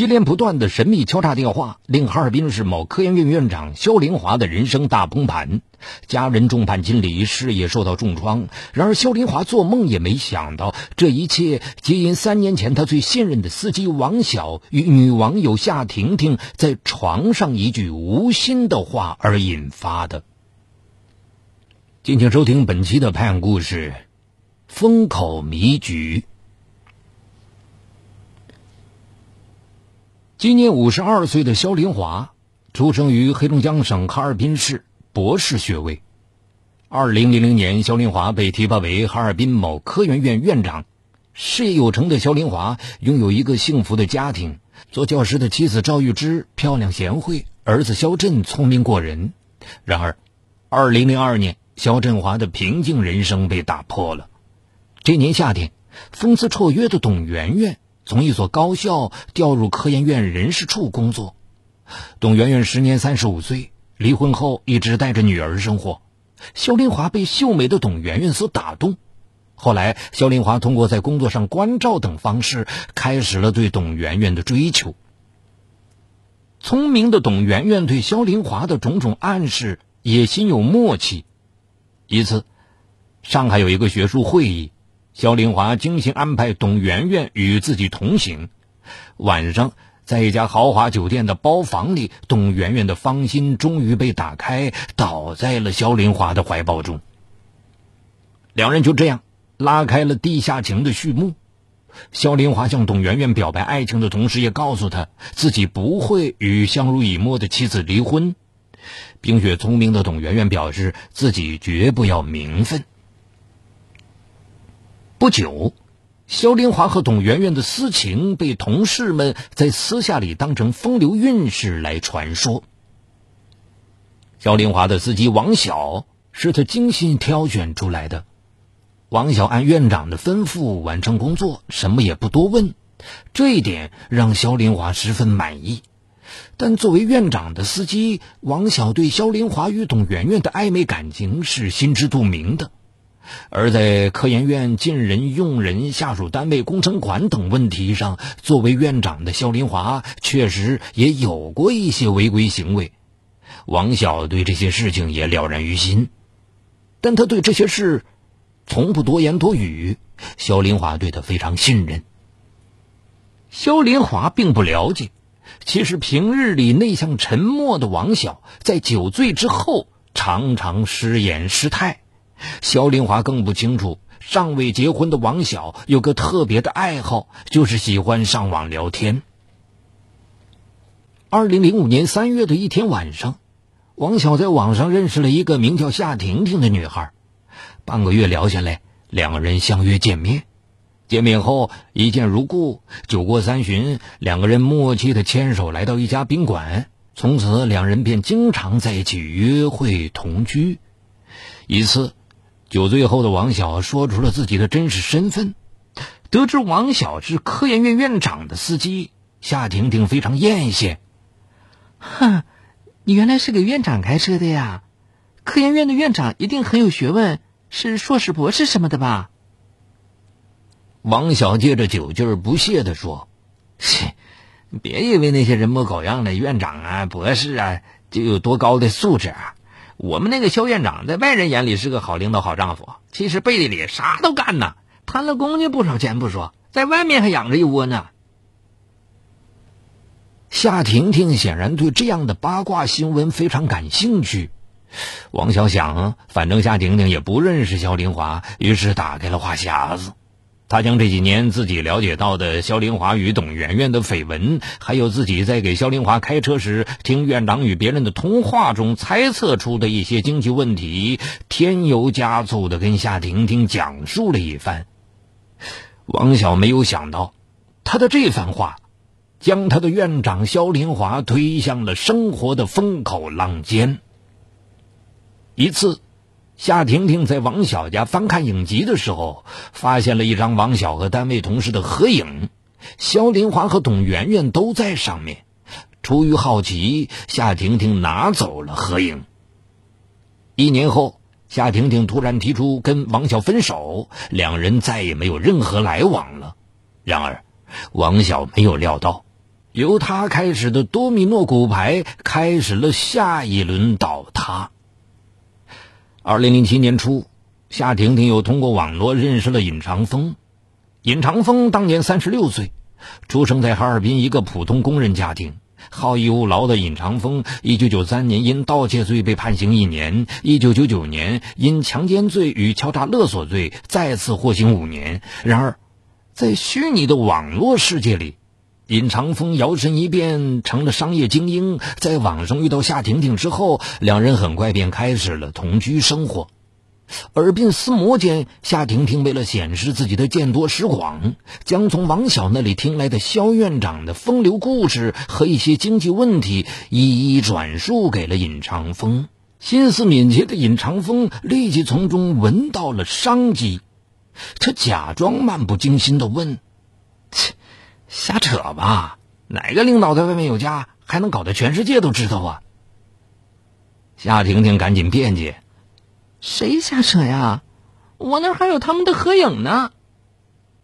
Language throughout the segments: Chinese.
接连不断的神秘敲诈电话，令哈尔滨市某科研院院长肖林华的人生大崩盘，家人众叛亲离，事业受到重创。然而，肖林华做梦也没想到，这一切皆因三年前他最信任的司机王晓与女网友夏婷婷在床上一句无心的话而引发的。敬请收听本期的《拍案故事》，风口迷局。今年五十二岁的肖林华，出生于黑龙江省哈尔滨市，博士学位。二零零零年，肖林华被提拔为哈尔滨某科研院院长。事业有成的肖林华拥有一个幸福的家庭，做教师的妻子赵玉芝漂亮贤惠，儿子肖振聪明过人。然而，二零零二年，肖振华的平静人生被打破了。这年夏天，风姿绰约的董媛媛。从一所高校调入科研院人事处工作，董媛媛时年三十五岁，离婚后一直带着女儿生活。肖林华被秀美的董媛媛所打动，后来肖林华通过在工作上关照等方式，开始了对董媛媛的追求。聪明的董媛媛对肖林华的种种暗示也心有默契。一次，上海有一个学术会议。肖林华精心安排董媛媛与自己同行。晚上，在一家豪华酒店的包房里，董媛媛的芳心终于被打开，倒在了肖林华的怀抱中。两人就这样拉开了地下情的序幕。肖林华向董媛媛表白爱情的同时，也告诉她自己不会与相濡以沫的妻子离婚。冰雪聪明的董媛媛表示自己绝不要名分。不久，肖林华和董媛媛的私情被同事们在私下里当成风流韵事来传说。肖林华的司机王晓是他精心挑选出来的。王晓按院长的吩咐完成工作，什么也不多问，这一点让肖林华十分满意。但作为院长的司机，王晓对肖林华与董媛媛的暧昧感情是心知肚明的。而在科研院进人、用人、下属单位工程款等问题上，作为院长的肖林华确实也有过一些违规行为。王晓对这些事情也了然于心，但他对这些事从不多言多语。肖林华对他非常信任。肖林华并不了解，其实平日里内向沉默的王晓，在酒醉之后常常失言失态。肖林华更不清楚，尚未结婚的王晓有个特别的爱好，就是喜欢上网聊天。二零零五年三月的一天晚上，王晓在网上认识了一个名叫夏婷婷的女孩，半个月聊下来，两个人相约见面。见面后一见如故，酒过三巡，两个人默契的牵手来到一家宾馆，从此两人便经常在一起约会同居。一次。酒醉后的王晓说出了自己的真实身份。得知王晓是科研院院长的司机，夏婷婷非常艳羡。哼，你原来是给院长开车的呀？科研院的院长一定很有学问，是硕士、博士什么的吧？王晓借着酒劲儿不屑地说：“切，别以为那些人模狗样的院长啊、博士啊就有多高的素质啊。”我们那个肖院长在外人眼里是个好领导、好丈夫，其实背地里啥都干呢，贪了公家不少钱不说，在外面还养着一窝呢。夏婷婷显然对这样的八卦新闻非常感兴趣。王小想，反正夏婷婷也不认识肖林华，于是打开了话匣子。他将这几年自己了解到的肖林华与董媛媛的绯闻，还有自己在给肖林华开车时听院长与别人的通话中猜测出的一些经济问题，添油加醋的跟夏婷婷讲述了一番。王晓没有想到，他的这番话，将他的院长肖林华推向了生活的风口浪尖。一次。夏婷婷在王晓家翻看影集的时候，发现了一张王晓和单位同事的合影，肖林华和董媛媛都在上面。出于好奇，夏婷婷拿走了合影。一年后，夏婷婷突然提出跟王晓分手，两人再也没有任何来往了。然而，王晓没有料到，由他开始的多米诺骨牌开始了下一轮倒塌。二零零七年初，夏婷婷又通过网络认识了尹长峰。尹长峰当年三十六岁，出生在哈尔滨一个普通工人家庭。好逸恶劳的尹长峰，一九九三年因盗窃罪被判刑一年；一九九九年因强奸罪与敲诈勒索罪再次获刑五年。然而，在虚拟的网络世界里，尹长峰摇身一变成了商业精英。在网上遇到夏婷婷之后，两人很快便开始了同居生活。耳鬓厮磨间，夏婷婷为了显示自己的见多识广，将从王晓那里听来的肖院长的风流故事和一些经济问题一一转述给了尹长风。心思敏捷的尹长风立即从中闻到了商机，他假装漫不经心地问：“，瞎扯吧？哪个领导在外面有家，还能搞得全世界都知道啊？”夏婷婷赶紧辩解。谁瞎扯呀？我那还有他们的合影呢。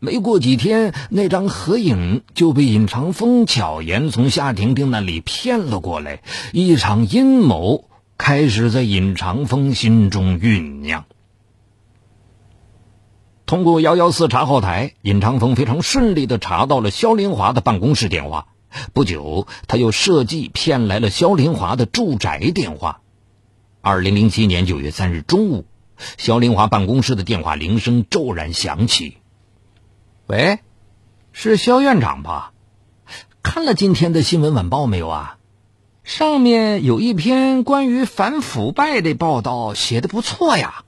没过几天，那张合影就被尹长风巧言从夏婷婷那里骗了过来。一场阴谋开始在尹长风心中酝酿。通过幺幺四查号台，尹长风非常顺利的查到了肖林华的办公室电话。不久，他又设计骗来了肖林华的住宅电话。二零零七年九月三日中午，肖林华办公室的电话铃声骤然响起。喂，是肖院长吧？看了今天的新闻晚报没有啊？上面有一篇关于反腐败的报道，写的不错呀。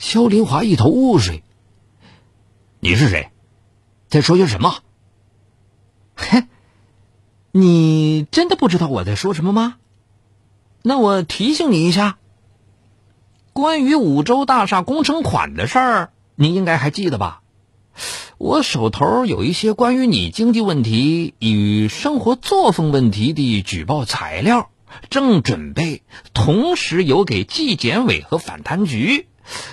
肖林华一头雾水。你是谁？在说些什么？嘿，你真的不知道我在说什么吗？那我提醒你一下，关于五洲大厦工程款的事儿，你应该还记得吧？我手头有一些关于你经济问题与生活作风问题的举报材料，正准备同时邮给纪检委和反贪局，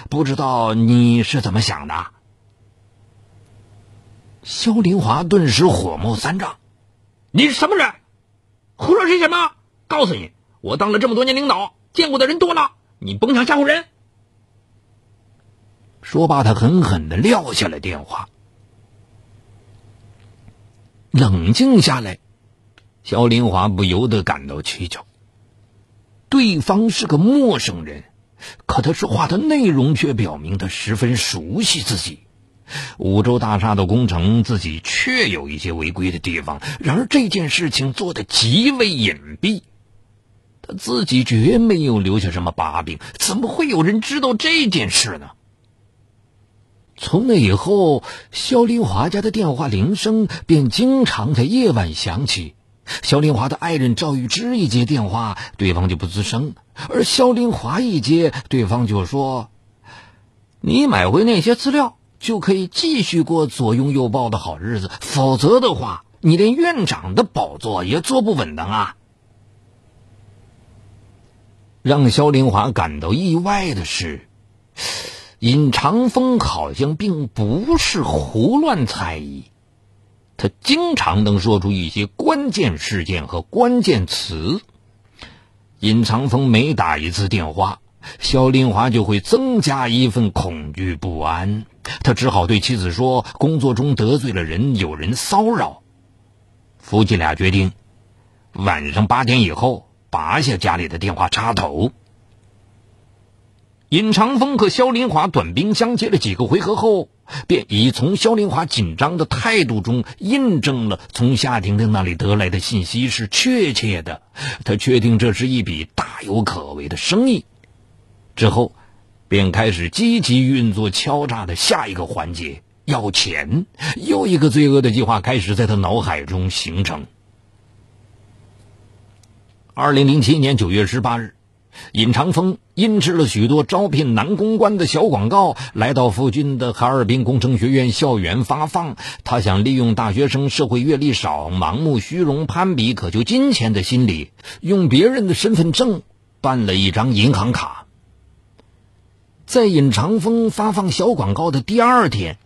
不知道你是怎么想的？肖林华顿时火冒三丈：“你是什么人？胡说些什么？告诉你！”我当了这么多年领导，见过的人多了，你甭想吓唬人。说罢，他狠狠的撂下了电话。冷静下来，肖林华不由得感到蹊跷。对方是个陌生人，可他说话的内容却表明他十分熟悉自己。五洲大厦的工程，自己确有一些违规的地方，然而这件事情做的极为隐蔽。他自己绝没有留下什么把柄，怎么会有人知道这件事呢？从那以后，肖林华家的电话铃声便经常在夜晚响起。肖林华的爱人赵玉芝一接电话，对方就不吱声；而肖林华一接，对方就说：“你买回那些资料，就可以继续过左拥右抱的好日子；否则的话，你连院长的宝座也坐不稳当啊！”让肖林华感到意外的是，尹长风好像并不是胡乱猜疑，他经常能说出一些关键事件和关键词。尹长风每打一次电话，肖林华就会增加一份恐惧不安。他只好对妻子说：“工作中得罪了人，有人骚扰。”夫妻俩决定晚上八点以后。拔下家里的电话插头。尹长风和肖林华短兵相接了几个回合后，便已从肖林华紧张的态度中印证了从夏婷婷那里得来的信息是确切的。他确定这是一笔大有可为的生意，之后便开始积极运作敲诈的下一个环节——要钱。又一个罪恶的计划开始在他脑海中形成。二零零七年九月十八日，尹长风印制了许多招聘男公关的小广告，来到附近的哈尔滨工程学院校园发放。他想利用大学生社会阅历少、盲目虚荣、攀比渴求金钱的心理，用别人的身份证办了一张银行卡。在尹长风发放小广告的第二天，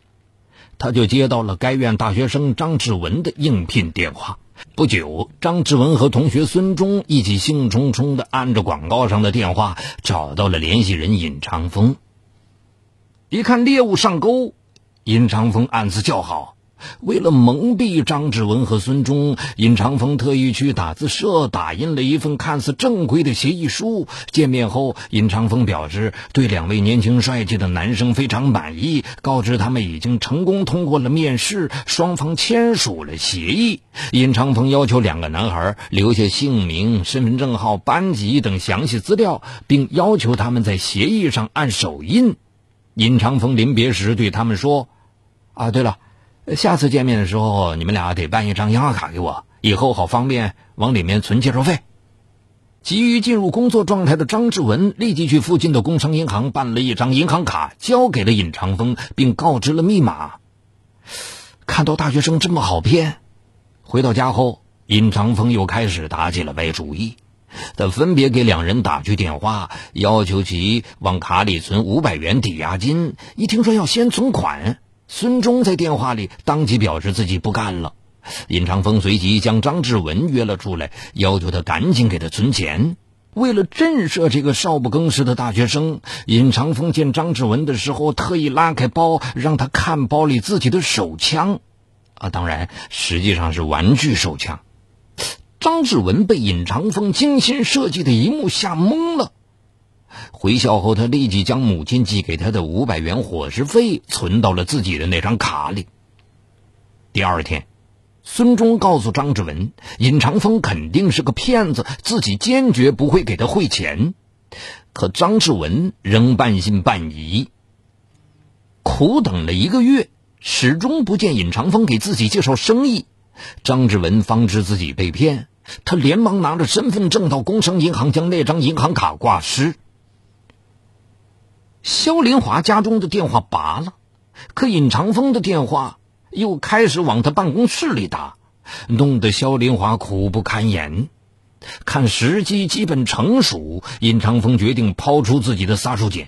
他就接到了该院大学生张志文的应聘电话。不久，张志文和同学孙忠一起兴冲冲地按着广告上的电话找到了联系人尹长风。一看猎物上钩，尹长风暗自叫好。为了蒙蔽张志文和孙忠，尹长风特意去打字社打印了一份看似正规的协议书。见面后，尹长风表示对两位年轻帅气的男生非常满意，告知他们已经成功通过了面试，双方签署了协议。尹长风要求两个男孩留下姓名、身份证号、班级等详细资料，并要求他们在协议上按手印。尹长风临别时对他们说：“啊，对了。”下次见面的时候，你们俩得办一张银行卡给我，以后好方便往里面存介绍费。急于进入工作状态的张志文立即去附近的工商银行办了一张银行卡，交给了尹长风，并告知了密码。看到大学生这么好骗，回到家后，尹长风又开始打起了歪主意。他分别给两人打去电话，要求其往卡里存五百元抵押金。一听说要先存款。孙忠在电话里当即表示自己不干了，尹长风随即将张志文约了出来，要求他赶紧给他存钱。为了震慑这个少不更事的大学生，尹长风见张志文的时候，特意拉开包，让他看包里自己的手枪，啊，当然实际上是玩具手枪。张志文被尹长风精心设计的一幕吓懵了。回校后，他立即将母亲寄给他的五百元伙食费存到了自己的那张卡里。第二天，孙忠告诉张志文，尹长风肯定是个骗子，自己坚决不会给他汇钱。可张志文仍半信半疑。苦等了一个月，始终不见尹长风给自己介绍生意，张志文方知自己被骗，他连忙拿着身份证到工商银行将那张银行卡挂失。肖林华家中的电话拔了，可尹长风的电话又开始往他办公室里打，弄得肖林华苦不堪言。看时机基本成熟，尹长风决定抛出自己的杀手锏。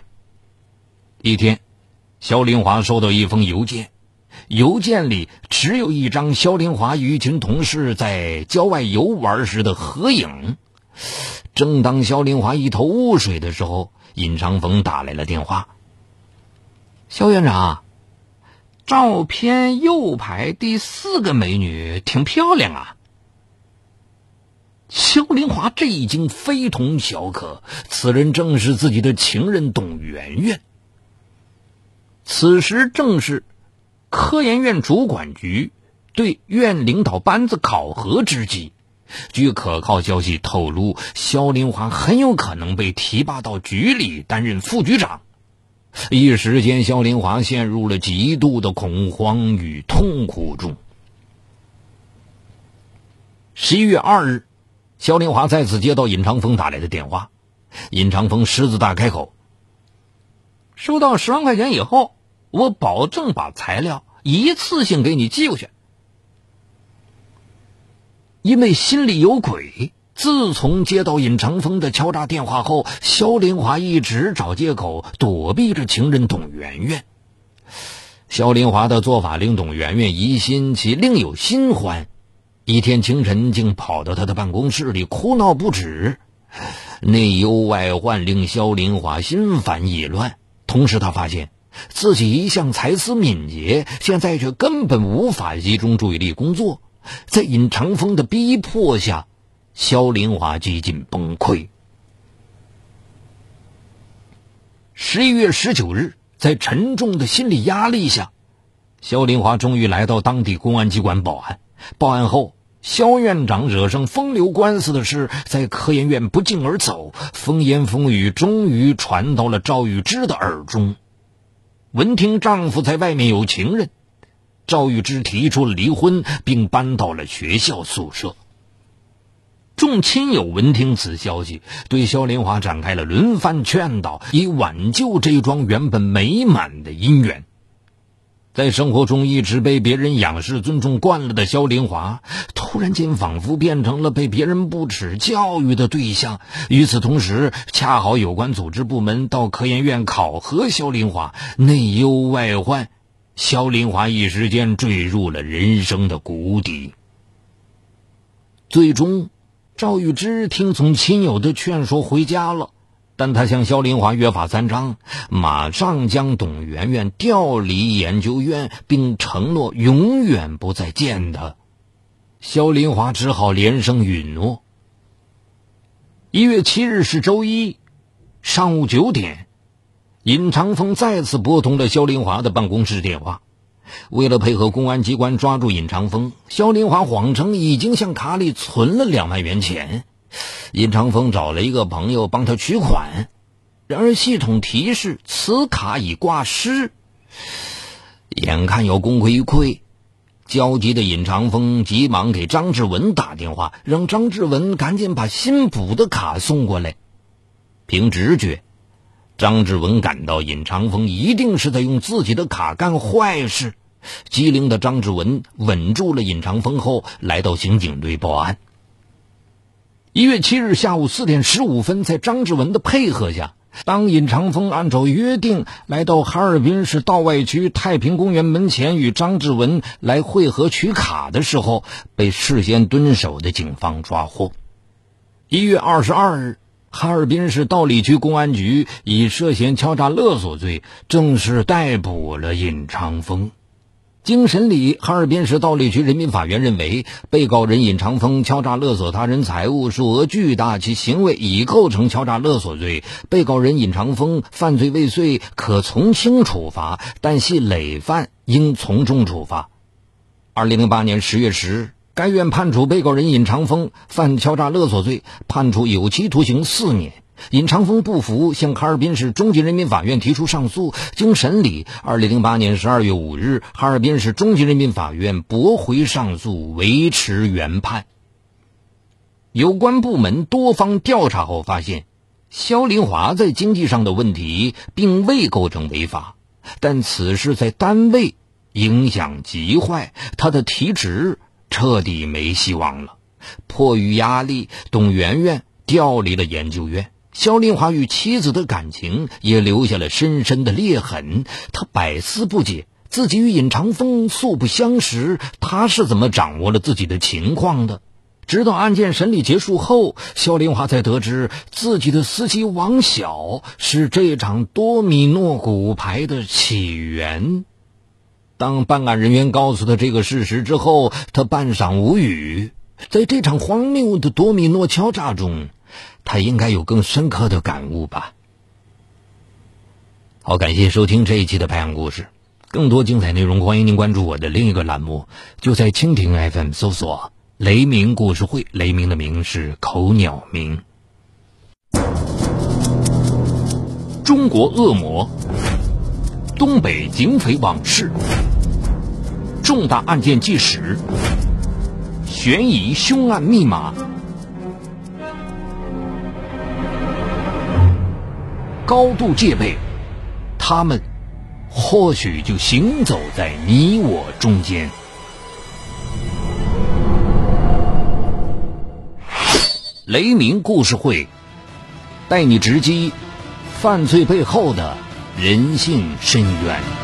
一天，肖林华收到一封邮件，邮件里只有一张肖林华与一群同事在郊外游玩时的合影。正当肖林华一头雾水的时候，尹长风打来了电话。肖院长，照片右排第四个美女挺漂亮啊。肖林华这一惊非同小可，此人正是自己的情人董媛媛。此时正是科研院主管局对院领导班子考核之际。据可靠消息透露，肖林华很有可能被提拔到局里担任副局长。一时间，肖林华陷入了极度的恐慌与痛苦中。十一月二日，肖林华再次接到尹长风打来的电话。尹长风狮子大开口：“收到十万块钱以后，我保证把材料一次性给你寄过去。”因为心里有鬼，自从接到尹长风的敲诈电话后，肖林华一直找借口躲避着情人董媛媛。肖林华的做法令董媛媛疑心其另有新欢，一天清晨竟跑到他的办公室里哭闹不止，内忧外患令肖林华心烦意乱。同时，他发现自己一向才思敏捷，现在却根本无法集中注意力工作。在尹长风的逼迫下，肖林华几近崩溃。十一月十九日，在沉重的心理压力下，肖林华终于来到当地公安机关报案。报案后，肖院长惹上风流官司的事在科研院不胫而走，风言风语终于传到了赵玉芝的耳中。闻听丈夫在外面有情人。赵玉芝提出了离婚，并搬到了学校宿舍。众亲友闻听此消息，对肖林华展开了轮番劝导，以挽救这桩原本美满的姻缘。在生活中一直被别人仰视、尊重惯了的肖林华，突然间仿佛变成了被别人不耻教育的对象。与此同时，恰好有关组织部门到科研院考核肖林华，内忧外患。肖林华一时间坠入了人生的谷底。最终，赵玉芝听从亲友的劝说回家了，但他向肖林华约法三章，马上将董媛媛调离研究院，并承诺永远不再见他。肖林华只好连声允诺。一月七日是周一，上午九点，尹长风再次拨通了肖林华的办公室电话。为了配合公安机关抓住尹长风，肖林华谎称已经向卡里存了两万元钱。尹长风找了一个朋友帮他取款，然而系统提示此卡已挂失。眼看要功亏一篑，焦急的尹长风急忙给张志文打电话，让张志文赶紧把新补的卡送过来。凭直觉。张志文感到尹长风一定是在用自己的卡干坏事，机灵的张志文稳住了尹长风后，来到刑警队报案。一月七日下午四点十五分，在张志文的配合下，当尹长风按照约定来到哈尔滨市道外区太平公园门前与张志文来汇合取卡的时候，被事先蹲守的警方抓获。一月二十二日。哈尔滨市道里区公安局以涉嫌敲诈勒索罪正式逮捕了尹长风。经审理，哈尔滨市道里区人民法院认为，被告人尹长风敲诈勒索他人财物，数额巨大，其行为已构成敲诈勒索罪。被告人尹长风犯罪未遂，可从轻处罚，但系累犯，应从重处罚。二零零八年十月十日。该院判处被告人尹长风犯敲诈勒索罪，判处有期徒刑四年。尹长风不服，向哈尔滨市中级人民法院提出上诉。经审理，二零零八年十二月五日，哈尔滨市中级人民法院驳回上诉，维持原判。有关部门多方调查后发现，肖林华在经济上的问题并未构成违法，但此事在单位影响极坏，他的提职。彻底没希望了。迫于压力，董媛媛调离了研究院。肖林华与妻子的感情也留下了深深的裂痕。他百思不解，自己与尹长风素不相识，他是怎么掌握了自己的情况的？直到案件审理结束后，肖林华才得知自己的司机王晓是这场多米诺骨牌的起源。当办案人员告诉他这个事实之后，他半晌无语。在这场荒谬的多米诺敲诈中，他应该有更深刻的感悟吧。好，感谢收听这一期的《拍案故事》，更多精彩内容，欢迎您关注我的另一个栏目，就在蜻蜓 FM 搜索“雷鸣故事会”。雷鸣的鸣是口鸟鸣。中国恶魔。东北警匪往事，重大案件纪实，悬疑凶案密码，高度戒备，他们或许就行走在你我中间。雷鸣故事会，带你直击犯罪背后的。人性深渊。